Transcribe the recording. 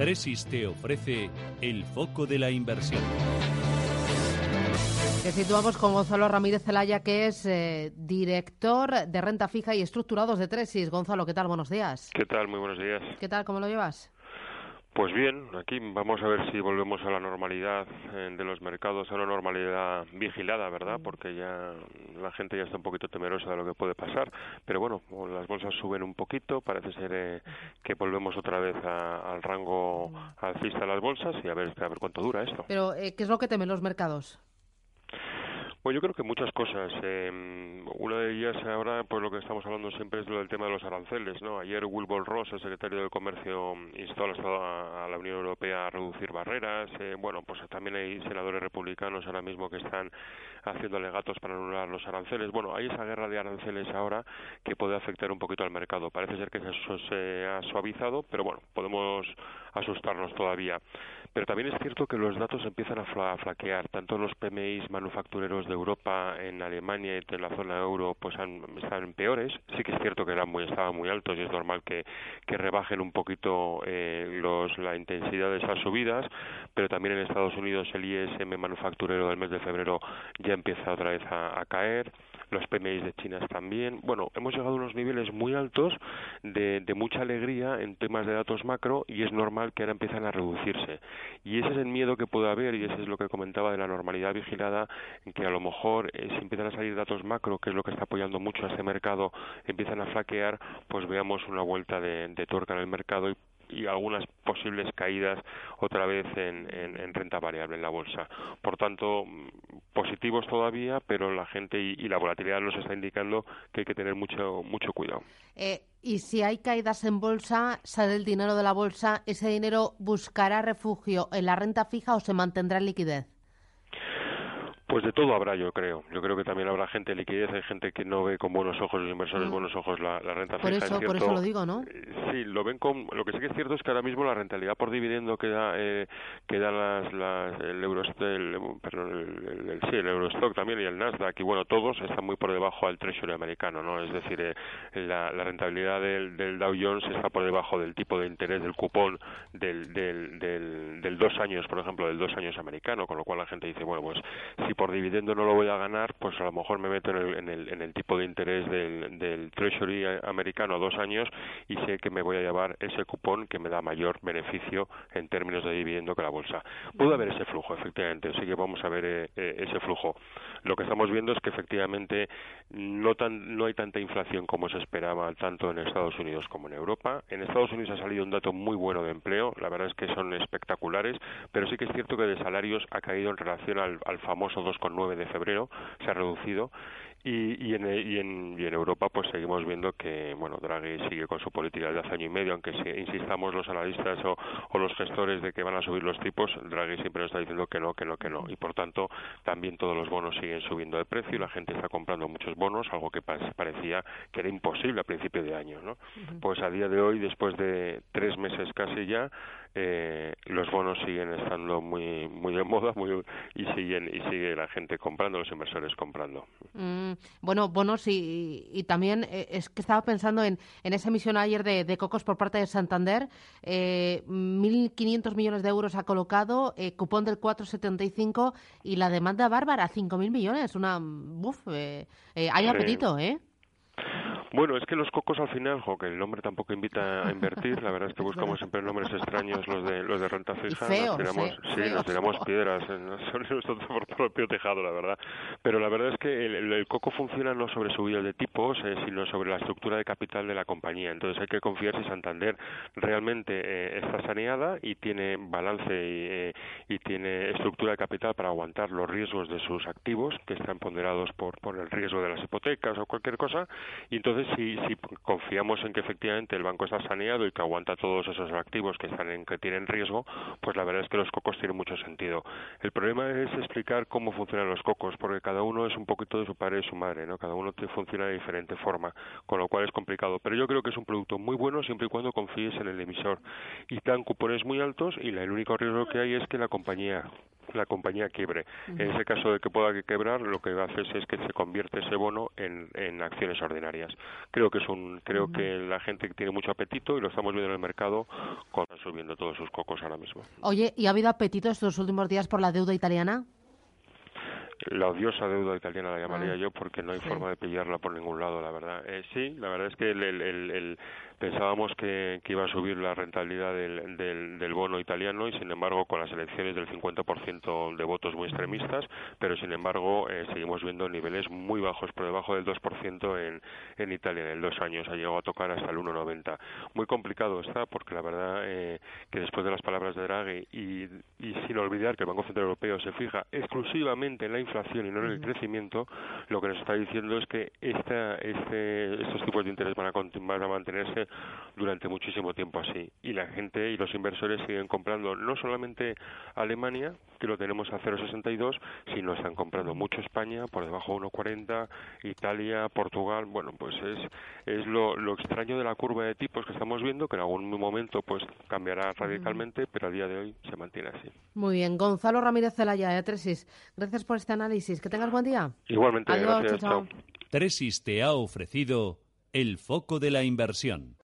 Tresis te ofrece el foco de la inversión. Te situamos con Gonzalo Ramírez Zelaya, que es eh, director de renta fija y estructurados de Tresis. Gonzalo, ¿qué tal? Buenos días. ¿Qué tal? Muy buenos días. ¿Qué tal? ¿Cómo lo llevas? Pues bien, aquí vamos a ver si volvemos a la normalidad eh, de los mercados, a una normalidad vigilada, ¿verdad? Mm. Porque ya la gente ya está un poquito temerosa de lo que puede pasar. Pero bueno, las bolsas suben un poquito, parece ser eh, que volvemos otra vez al rango mm. alcista de las bolsas y a ver, a ver cuánto dura esto. Pero, eh, ¿qué es lo que temen los mercados? Bueno, yo creo que muchas cosas. Eh, una de ellas ahora, pues lo que estamos hablando siempre es lo del tema de los aranceles, ¿no? Ayer Wilbur Ross, el secretario de Comercio, instó a la Unión Europea a reducir barreras. Eh, bueno, pues también hay senadores republicanos ahora mismo que están haciendo alegatos para anular los aranceles. Bueno, hay esa guerra de aranceles ahora que puede afectar un poquito al mercado. Parece ser que eso se ha suavizado, pero bueno, podemos asustarnos todavía. Pero también es cierto que los datos empiezan a, flaquear. Tanto los PMIs manufactureros de Europa, en Alemania y en la zona euro, pues han, están peores. Sí que es cierto que eran muy, estaban muy altos y es normal que, que rebajen un poquito eh, los, la intensidad de esas subidas. Pero también en Estados Unidos el ISM manufacturero del mes de febrero ya empieza otra vez a caer los PMI de China también. Bueno, hemos llegado a unos niveles muy altos de, de, mucha alegría en temas de datos macro y es normal que ahora empiezan a reducirse. Y ese es el miedo que puede haber y ese es lo que comentaba de la normalidad vigilada, en que a lo mejor eh, si empiezan a salir datos macro, que es lo que está apoyando mucho a este mercado, empiezan a flaquear, pues veamos una vuelta de, de tuerca en el mercado y y algunas posibles caídas otra vez en, renta variable en la bolsa. Por tanto, positivos todavía, pero la gente y, la volatilidad nos está indicando que hay que tener mucho, mucho cuidado. Eh, y si hay caídas en bolsa, sale el dinero de la bolsa, ¿ese dinero buscará refugio en la renta fija o se mantendrá en liquidez? Pues de todo habrá, yo creo. Yo creo que también habrá gente de liquidez, hay gente que no ve con buenos ojos, los inversores mm. buenos ojos la, renta por fija. Eso, por eso lo digo, ¿no? Eh, sí, lo ven con... Lo que sí que es cierto es que ahora mismo la rentabilidad por dividendo que da, eh, que da las, las, el, Euro, el, perdón, el, sí, el Eurostock también y el Nasdaq, y bueno, todos están muy por debajo al Treasury americano, ¿no? Es decir, eh, la, la, rentabilidad del, del, Dow Jones está por debajo del tipo de interés del cupón del, del, del, del dos años, por ejemplo, del dos años americano, con lo cual la gente dice, bueno, pues si por dividendo no lo voy a ganar, pues a lo mejor me meto en el, en el, en el tipo de interés del, del Treasury americano a dos años y sé que me voy a llevar ese cupón que me da mayor beneficio en términos de dividendo que la bolsa. Puede haber ese flujo, efectivamente, sí que vamos a ver eh, eh, flujo. Lo que estamos viendo es que efectivamente no, tan, no hay tanta inflación como se esperaba tanto en Estados Unidos como en Europa. En Estados Unidos ha salido un dato muy bueno de empleo, la verdad es que son espectaculares, pero sí que es cierto que de salarios ha caído en relación al, al famoso 2,9 de febrero se ha reducido y, y, en, y, en, y en Europa pues seguimos viendo que bueno Draghi sigue con su política de hace año y medio aunque si insistamos los analistas o, o, los gestores de que van a subir los tipos Draghi siempre nos está diciendo que no que no que no. Y por tanto también todos los bonos siguen subiendo de precio y la gente está comprando muchos bonos algo que parecía que era imposible a principio de año no pues a día de hoy después de tres meses casi ya eh, los bonos siguen estando muy muy de moda muy, y siguen y sigue la gente comprando los inversores comprando. Mm, bueno bonos y, y, también eh, es que estaba pensando en, en esa emisión ayer de, de cocos por parte de Santander. Eh, 1.500 millones de euros ha colocado eh, cupón del 4,75 y la demanda bárbara 5.000 millones una buf eh, eh, hay apetito eh bueno, es que los cocos al final, jo, que el nombre tampoco invita a invertir, la verdad es que buscamos siempre nombres extraños los de los de renta fija, nos tiramos, sí, nos tiramos piedras, son nuestro propio tejado, la verdad. Pero la verdad es que el, coco funciona no sobre subidas de tipos, eh, sino sobre la estructura de capital de la compañía. Entonces hay que confiar si Santander. Realmente eh, está saneada y tiene balance y, eh, y tiene estructura de capital para aguantar los riesgos de sus activos, que están ponderados por, por el riesgo de las hipotecas o cualquier cosa, y entonces si, confiamos en que efectivamente el banco está saneado y que aguanta todos esos activos que están en que tienen riesgo, pues la verdad es que los cocos tienen mucho sentido. El problema es explicar cómo funcionan los cocos, porque cada uno es un poquito de su padre y su madre, ¿no? Cada uno funciona de diferente forma, con lo cual es complicado. Pero yo creo que es un producto muy bueno siempre y cuando confíes en el emisor. Y dan cupones muy altos y el único riesgo que hay es que la compañía la compañía quiebre. En ese caso de que pueda quebrar, lo que hace es que se convierte ese bono en, en acciones ordinarias. Creo que es un, creo que la gente tiene mucho apetito y lo estamos viendo en el mercado con subiendo todos sus cocos ahora mismo. Oye, ¿y ha habido apetito estos últimos días por la deuda italiana? la odiosa deuda italiana la llamaría ah, yo porque no hay forma de pillarla por ningún lado la verdad eh, sí la verdad es que el, el, el, pensábamos que, iba a subir la rentabilidad del, del, bono italiano y sin embargo con las elecciones del 50% de votos muy extremistas, pero sin embargo eh, seguimos viendo niveles muy bajos, por debajo del 2% en, en Italia en dos años, ha llegado a tocar hasta el 1,90. Muy complicado está porque la verdad eh, que después de las palabras de Draghi y, y sin olvidar que el Banco Central Europeo se fija exclusivamente en la inflación y no en el crecimiento, lo que nos está diciendo es que esta, este, estos tipos de interés van a, van a mantenerse durante muchísimo tiempo así. Y la gente y los inversores siguen comprando no solamente Alemania, que lo tenemos a 0,62, sino están comprando mucho España por debajo de 1,40, Italia, Portugal. Bueno, pues es, es lo, lo extraño de la curva de tipos que estamos viendo, que en algún momento pues cambiará radicalmente, pero a día de hoy se mantiene así. Muy bien. Gonzalo Ramírez Zelaya, de Tresis, gracias por este análisis. Que tengas buen día. Igualmente, gracias. Tresis te ha ofrecido el foco de la inversión.